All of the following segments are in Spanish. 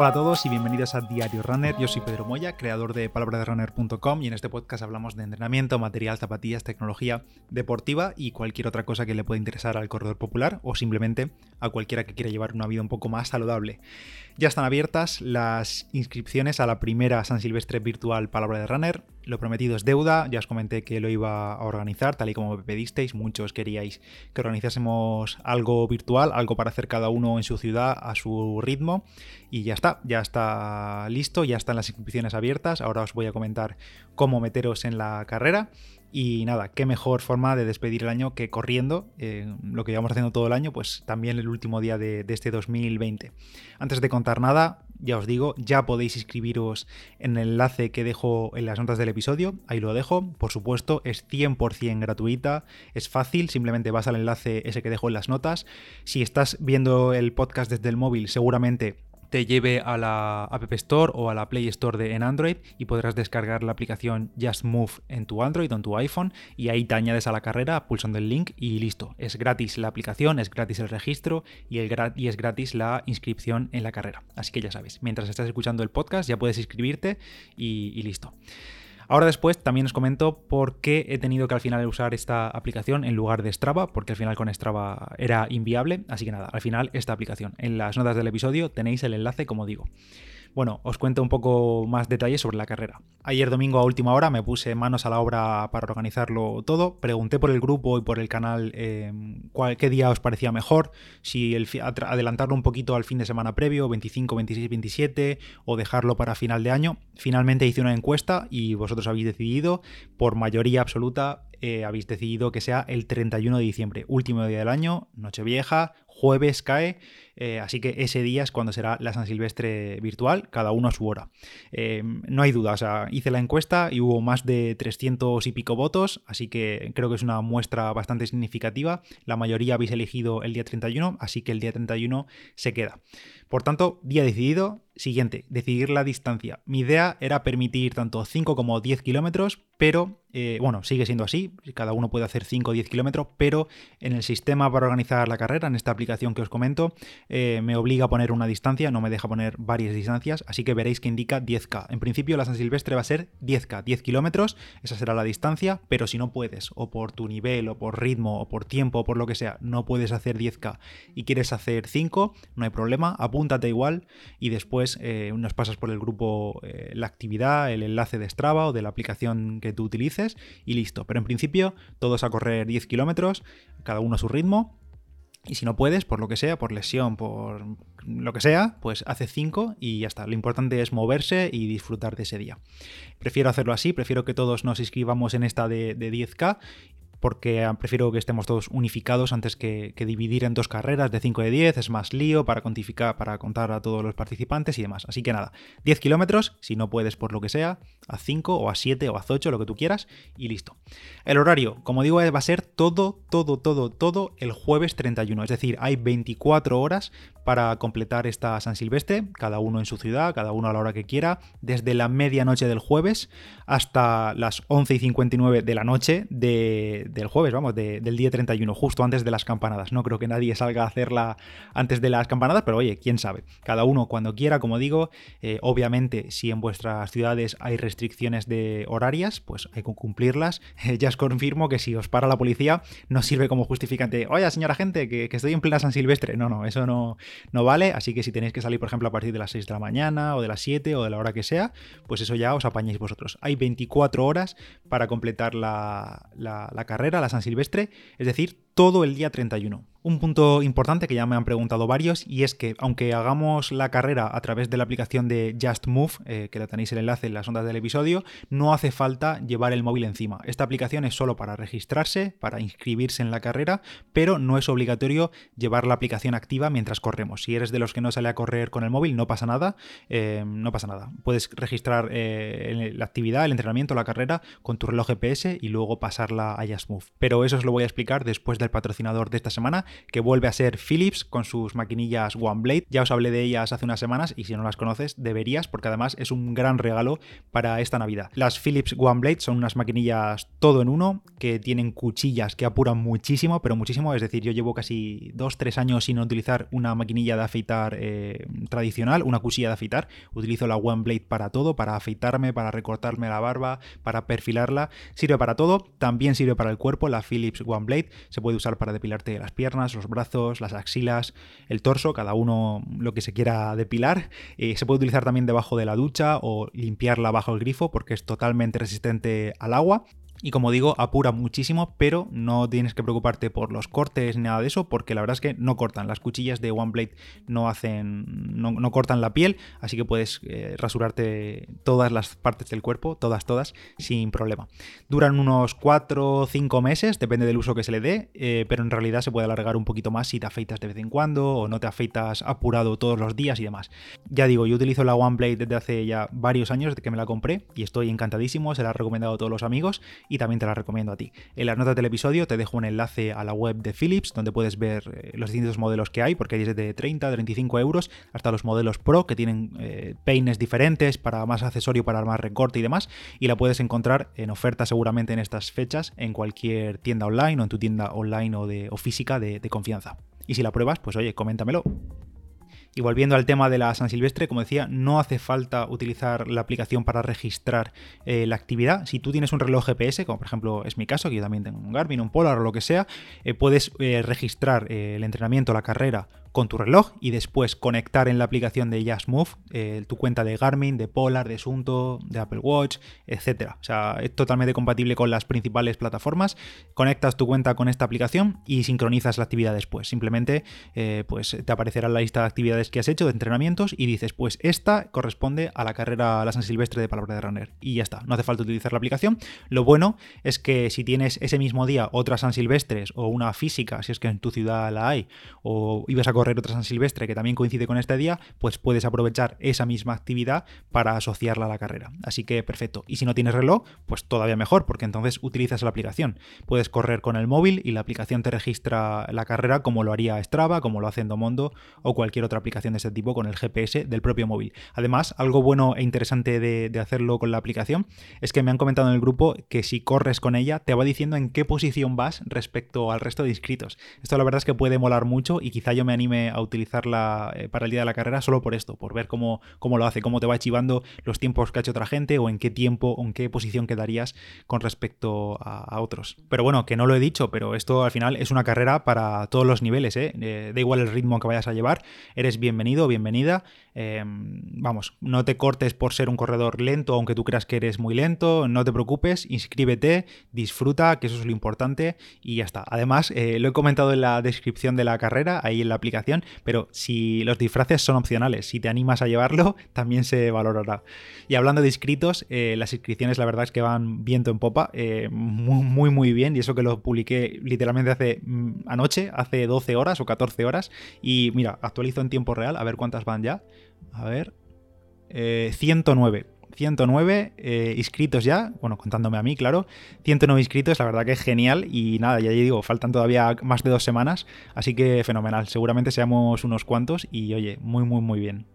Hola a todos y bienvenidos a Diario Runner. Yo soy Pedro Moya, creador de palabraderunner.com y en este podcast hablamos de entrenamiento, material, zapatillas, tecnología deportiva y cualquier otra cosa que le pueda interesar al corredor popular o simplemente a cualquiera que quiera llevar una vida un poco más saludable. Ya están abiertas las inscripciones a la primera San Silvestre virtual Palabra de Runner. Lo prometido es deuda, ya os comenté que lo iba a organizar, tal y como me pedisteis, muchos queríais que organizásemos algo virtual, algo para hacer cada uno en su ciudad a su ritmo, y ya está, ya está listo, ya están las inscripciones abiertas, ahora os voy a comentar cómo meteros en la carrera. Y nada, qué mejor forma de despedir el año que corriendo, eh, lo que llevamos haciendo todo el año, pues también el último día de, de, este 2020. Antes de contar nada, ya os digo, ya podéis inscribiros en el enlace que dejo en las notas del episodio, ahí lo dejo, por supuesto, es 100% gratuita, es fácil, simplemente vas al enlace ese que dejo en las notas. Si estás viendo el podcast desde el móvil, seguramente te lleve a la App Store o a la Play Store de, en Android y podrás descargar la aplicación Just Move en tu Android o en tu iPhone y ahí te añades a la carrera pulsando el link y listo. Es gratis la aplicación, es gratis el registro y, es gratis la inscripción en la carrera. Así que ya sabes, mientras estás escuchando el podcast ya puedes inscribirte y listo. Ahora después también os comento por qué he tenido que al final usar esta aplicación en lugar de Strava, porque al final con Strava era inviable, así que nada, al final esta aplicación. En las notas del episodio tenéis el enlace como digo. Bueno, os cuento un poco más detalles sobre la carrera. Ayer domingo a última hora me puse manos a la obra para organizarlo todo. Pregunté por el grupo y por el canal cuál, qué día os parecía mejor, si el, adelantarlo un poquito al fin de semana previo, 25, 26, 27, o dejarlo para final de año. Finalmente hice una encuesta y vosotros habéis decidido, por mayoría absoluta, eh, habéis decidido que sea el 31 de diciembre, último día del año, Nochevieja, jueves cae, eh, así que ese día es cuando será la San Silvestre virtual, cada uno a su hora. Eh, no hay duda, o sea, hice la encuesta y hubo más de 300 y pico votos, así que creo que es una muestra bastante significativa. La mayoría habéis elegido el día 31, así que el día 31 se queda. Por tanto, día decidido, siguiente, decidir la distancia. Mi idea era permitir tanto 5 como 10 kilómetros, pero eh, bueno, sigue siendo así, cada uno puede hacer 5 o 10 kilómetros, pero en el sistema para organizar la carrera, en esta aplicación que os comento, eh, me obliga a poner una distancia, no me deja poner varias distancias, así que veréis que indica 10K. En principio la San Silvestre va a ser 10K, 10 kilómetros, esa será la distancia, pero si no puedes, o por tu nivel, o por ritmo, o por tiempo, o por lo que sea, no puedes hacer 10K y quieres hacer 5, no hay problema, apúntate igual y después eh, nos pasas por el grupo eh, la actividad, el enlace de Strava o de la aplicación que tú utilices y listo. Pero en principio todos a correr 10 kilómetros, cada uno a su ritmo y si no puedes, por lo que sea, por lesión, por lo que sea, pues hace 5 y ya está. Lo importante es moverse y disfrutar de ese día. Prefiero hacerlo así, prefiero que todos nos inscribamos en esta de, de 10K porque prefiero que estemos todos unificados antes que, dividir en dos carreras de 5 de 10, es más lío para, cuantificar, para contar a todos los participantes y demás. Así que nada, 10 kilómetros, si no puedes por lo que sea, a 5 o a 7 o a 8, lo que tú quieras, y listo. El horario, como digo, va a ser todo, todo, todo, todo el jueves 31, es decir, hay 24 horas para completar esta San Silvestre, cada uno en su ciudad, cada uno a la hora que quiera, desde la medianoche del jueves hasta las 11 y 59 de la noche del jueves, vamos, del día 31, justo antes de las campanadas. No creo que nadie salga a hacerla antes de las campanadas, pero oye, quién sabe. Cada uno cuando quiera, como digo, eh, obviamente si en vuestras ciudades hay restricciones de horarias, pues hay que cumplirlas. ya os confirmo que si os para la policía no sirve como justificante, oye señora gente, que, estoy en plena San Silvestre. No, no, eso no, no vale, así que si tenéis que salir, por ejemplo, a partir de las 6 de la mañana o de las 7 o de la hora que sea, pues eso ya os apañáis vosotros. Hay 24 horas para completar la, la carrera, la San Silvestre, es decir, todo el día 31. Un punto importante que ya me han preguntado varios y es que aunque hagamos la carrera a través de la aplicación de Just Move, eh, que la tenéis el enlace en las ondas del episodio, no hace falta llevar el móvil encima. Esta aplicación es solo para registrarse, para inscribirse en la carrera, pero no es obligatorio llevar la aplicación activa mientras corremos. Si eres de los que no sale a correr con el móvil, no pasa nada, eh, no pasa nada. Puedes registrar eh, la actividad, el entrenamiento, la carrera con tu reloj GPS y luego pasarla a Just Move. Pero eso os lo voy a explicar después del patrocinador de esta semana, que vuelve a ser Philips con sus maquinillas OneBlade. Ya os hablé de ellas hace unas semanas y si no las conoces, deberías, porque además es un gran regalo para esta Navidad. Las Philips OneBlade son unas maquinillas todo en uno, que tienen cuchillas que apuran muchísimo, pero muchísimo. Es decir, yo llevo casi 2-3 años sin utilizar una maquinilla de afeitar eh, tradicional, una cuchilla de afeitar. Utilizo la OneBlade para todo, para afeitarme, para recortarme la barba, para perfilarla. Sirve para todo, también sirve para el cuerpo. La Philips OneBlade se puede usar para depilarte las piernas, los brazos, las axilas, el torso, cada uno lo que se quiera depilar. Eh, se puede utilizar también debajo de la ducha o limpiarla bajo el grifo porque es totalmente resistente al agua. Y como digo, apura muchísimo, pero no tienes que preocuparte por los cortes ni nada de eso, porque la verdad es que no cortan. Las cuchillas de OneBlade no hacen. no, cortan la piel, así que puedes eh, rasurarte todas las partes del cuerpo, todas, todas, sin problema. Duran unos 4 o 5 meses, depende del uso que se le dé, eh, pero en realidad se puede alargar un poquito más si te afeitas de vez en cuando o no te afeitas apurado todos los días y demás. Ya digo, yo utilizo la OneBlade desde hace ya varios años, desde que me la compré, y estoy encantadísimo, se la he recomendado a todos los amigos y también te la recomiendo a ti. En las notas del episodio te dejo un enlace a la web de Philips donde puedes ver eh, los distintos modelos que hay, porque hay desde 30, 35 euros hasta los modelos Pro que tienen eh, peines diferentes para más accesorio, para más recorte y demás, y la puedes encontrar en oferta seguramente en estas fechas en cualquier tienda online o en tu tienda online o, física de confianza. Y si la pruebas, pues oye, coméntamelo. Y volviendo al tema de la San Silvestre, como decía, no hace falta utilizar la aplicación para registrar eh, la actividad. Si tú tienes un reloj GPS, como por ejemplo es mi caso, que yo también tengo un Garmin, un Polar o lo que sea, eh, puedes eh, registrar el entrenamiento, la carrera con tu reloj y después conectar en la aplicación de Just Move tu cuenta de Garmin, de Polar, de Sunto, de Apple Watch, etc. O sea, es totalmente compatible con las principales plataformas. Conectas tu cuenta con esta aplicación y sincronizas la actividad después. Simplemente pues te aparecerá la lista de actividades que has hecho, de entrenamientos, y dices, pues esta corresponde a la carrera, a la San Silvestre de Palabra de Runner. Y ya está, no hace falta utilizar la aplicación. Lo bueno es que si tienes ese mismo día otra San Silvestres o una física, si es que en tu ciudad la hay, o ibas a correr otra San Silvestre que también coincide con este día, pues puedes aprovechar esa misma actividad para asociarla a la carrera. Así que perfecto. Y si no tienes reloj, pues todavía mejor, porque entonces utilizas la aplicación. Puedes correr con el móvil y la aplicación te registra la carrera como lo haría Strava, como lo hace Endomondo o cualquier otra aplicación de este tipo con el GPS del propio móvil. Además, algo bueno e interesante de, hacerlo con la aplicación es que me han comentado en el grupo que si corres con ella te va diciendo en qué posición vas respecto al resto de inscritos. Esto la verdad es que puede molar mucho y quizá yo me anime a utilizarla eh, para el día de la carrera solo por esto, por ver cómo, cómo lo hace, cómo te va archivando los tiempos que ha hecho otra gente o en qué tiempo o en qué posición quedarías con respecto a, otros. Pero bueno, que no lo he dicho, pero esto al final es una carrera para todos los niveles, ¿eh? Eh, da igual el ritmo que vayas a llevar, eres bienvenido o bienvenida. Em, vamos, no te cortes por ser un corredor lento, aunque tú creas que eres muy lento, no te preocupes, inscríbete, disfruta, que eso es lo importante y ya está. Además, eh, lo he comentado en la descripción de la carrera, ahí en la aplicación, pero si los disfraces son opcionales, si te animas a llevarlo, también se valorará. Y hablando de inscritos, eh, las inscripciones la verdad es que van viento en popa, eh, muy, muy, bien, y eso que lo publiqué literalmente hace mm, anoche, hace 12 horas o 14 horas, y mira, actualizo en tiempo real, a ver cuántas van ya. A ver. 109. Eh, 109 eh, inscritos ya, bueno, contándome a mí, claro. 109 inscritos, la verdad que es genial. Y nada, ya digo, faltan todavía más de dos semanas, así que fenomenal. Seguramente seamos unos cuantos y oye, muy, muy, muy bien.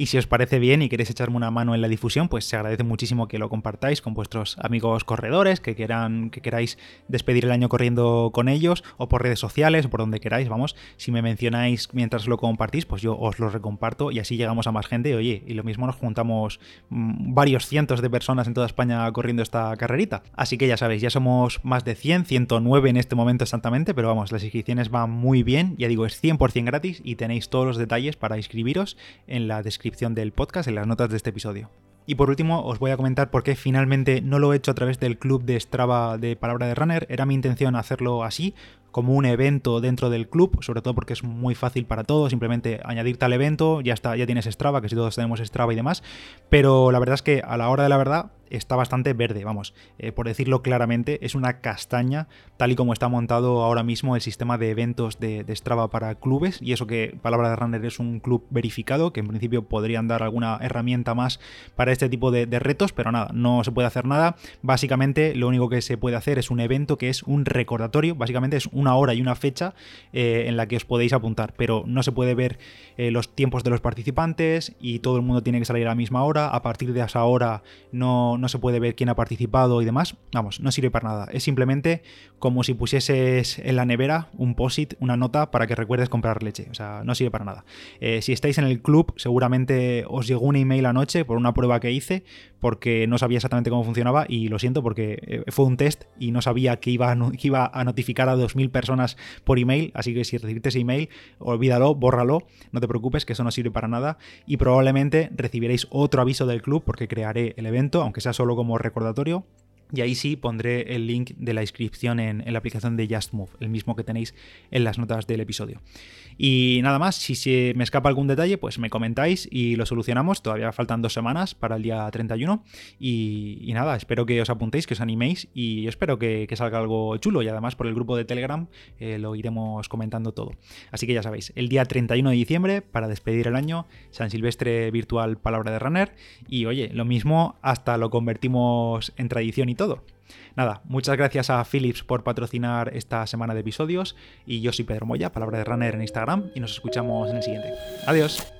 Y si os parece bien y queréis echarme una mano en la difusión, pues se agradece muchísimo que lo compartáis con vuestros amigos corredores, que quieran, que queráis despedir el año corriendo con ellos, o por redes sociales, o por donde queráis, vamos. Si me mencionáis mientras lo compartís, pues yo os lo recomparto y así llegamos a más gente. Oye, y lo mismo nos juntamos mm, varios cientos de personas en toda España corriendo esta carrerita. Así que ya sabéis, ya somos más de 100, 109 en este momento exactamente, pero vamos, las inscripciones van muy bien. Ya digo, es 100% gratis y tenéis todos los detalles para inscribiros en la descripción del podcast, en las notas de este episodio. Y por último, os voy a comentar por qué finalmente no lo he hecho a través del club de Strava de Palabra de Runner. Era mi intención hacerlo así, como un evento dentro del club, sobre todo porque es muy fácil para todos, simplemente añadirte al evento, ya está, ya tienes Strava, que si todos tenemos Strava y demás, pero la verdad es que a la hora de la verdad está bastante verde, vamos, eh, por decirlo claramente, es una castaña tal y como está montado ahora mismo el sistema de eventos de, Strava para clubes, y eso que Palabra de Runner es un club verificado, que en principio podrían dar alguna herramienta más para este tipo de, de retos, pero nada, no se puede hacer nada, básicamente lo único que se puede hacer es un evento que es un recordatorio, básicamente es un una hora y una fecha eh, en la que os podéis apuntar, pero no se puede ver eh, los tiempos de los participantes y todo el mundo tiene que salir a la misma hora. A partir de esa hora no, no se puede ver quién ha participado y demás. Vamos, no sirve para nada. Es simplemente como si pusieses en la nevera un post-it, una nota para que recuerdes comprar leche. O sea, no sirve para nada. Eh, si estáis en el club, seguramente os llegó un email anoche por una prueba que hice porque no sabía exactamente cómo funcionaba y lo siento porque fue un test y no sabía que iba a, a notificar a 2.000 personas por email, así que si recibiste ese email, olvídalo, bórralo, no te preocupes que eso no sirve para nada y probablemente recibiréis otro aviso del club porque crearé el evento, aunque sea solo como recordatorio y ahí sí pondré el link de la inscripción en, la aplicación de Just Move, el mismo que tenéis en las notas del episodio. Y nada más, si se me escapa algún detalle, pues me comentáis y lo solucionamos. Todavía faltan dos semanas para el día 31. Y, nada, espero que os apuntéis, que os animéis y espero que, salga algo chulo. Y además por el grupo de Telegram eh, lo iremos comentando todo. Así que ya sabéis, el día 31 de diciembre, para despedir el año, San Silvestre Virtual Palabra de Runner. Y oye, lo mismo hasta lo convertimos en tradición y todo. Nada, muchas gracias a Philips por patrocinar esta semana de episodios y yo soy Pedro Moya, palabra de runner en Instagram y nos escuchamos en el siguiente. Adiós.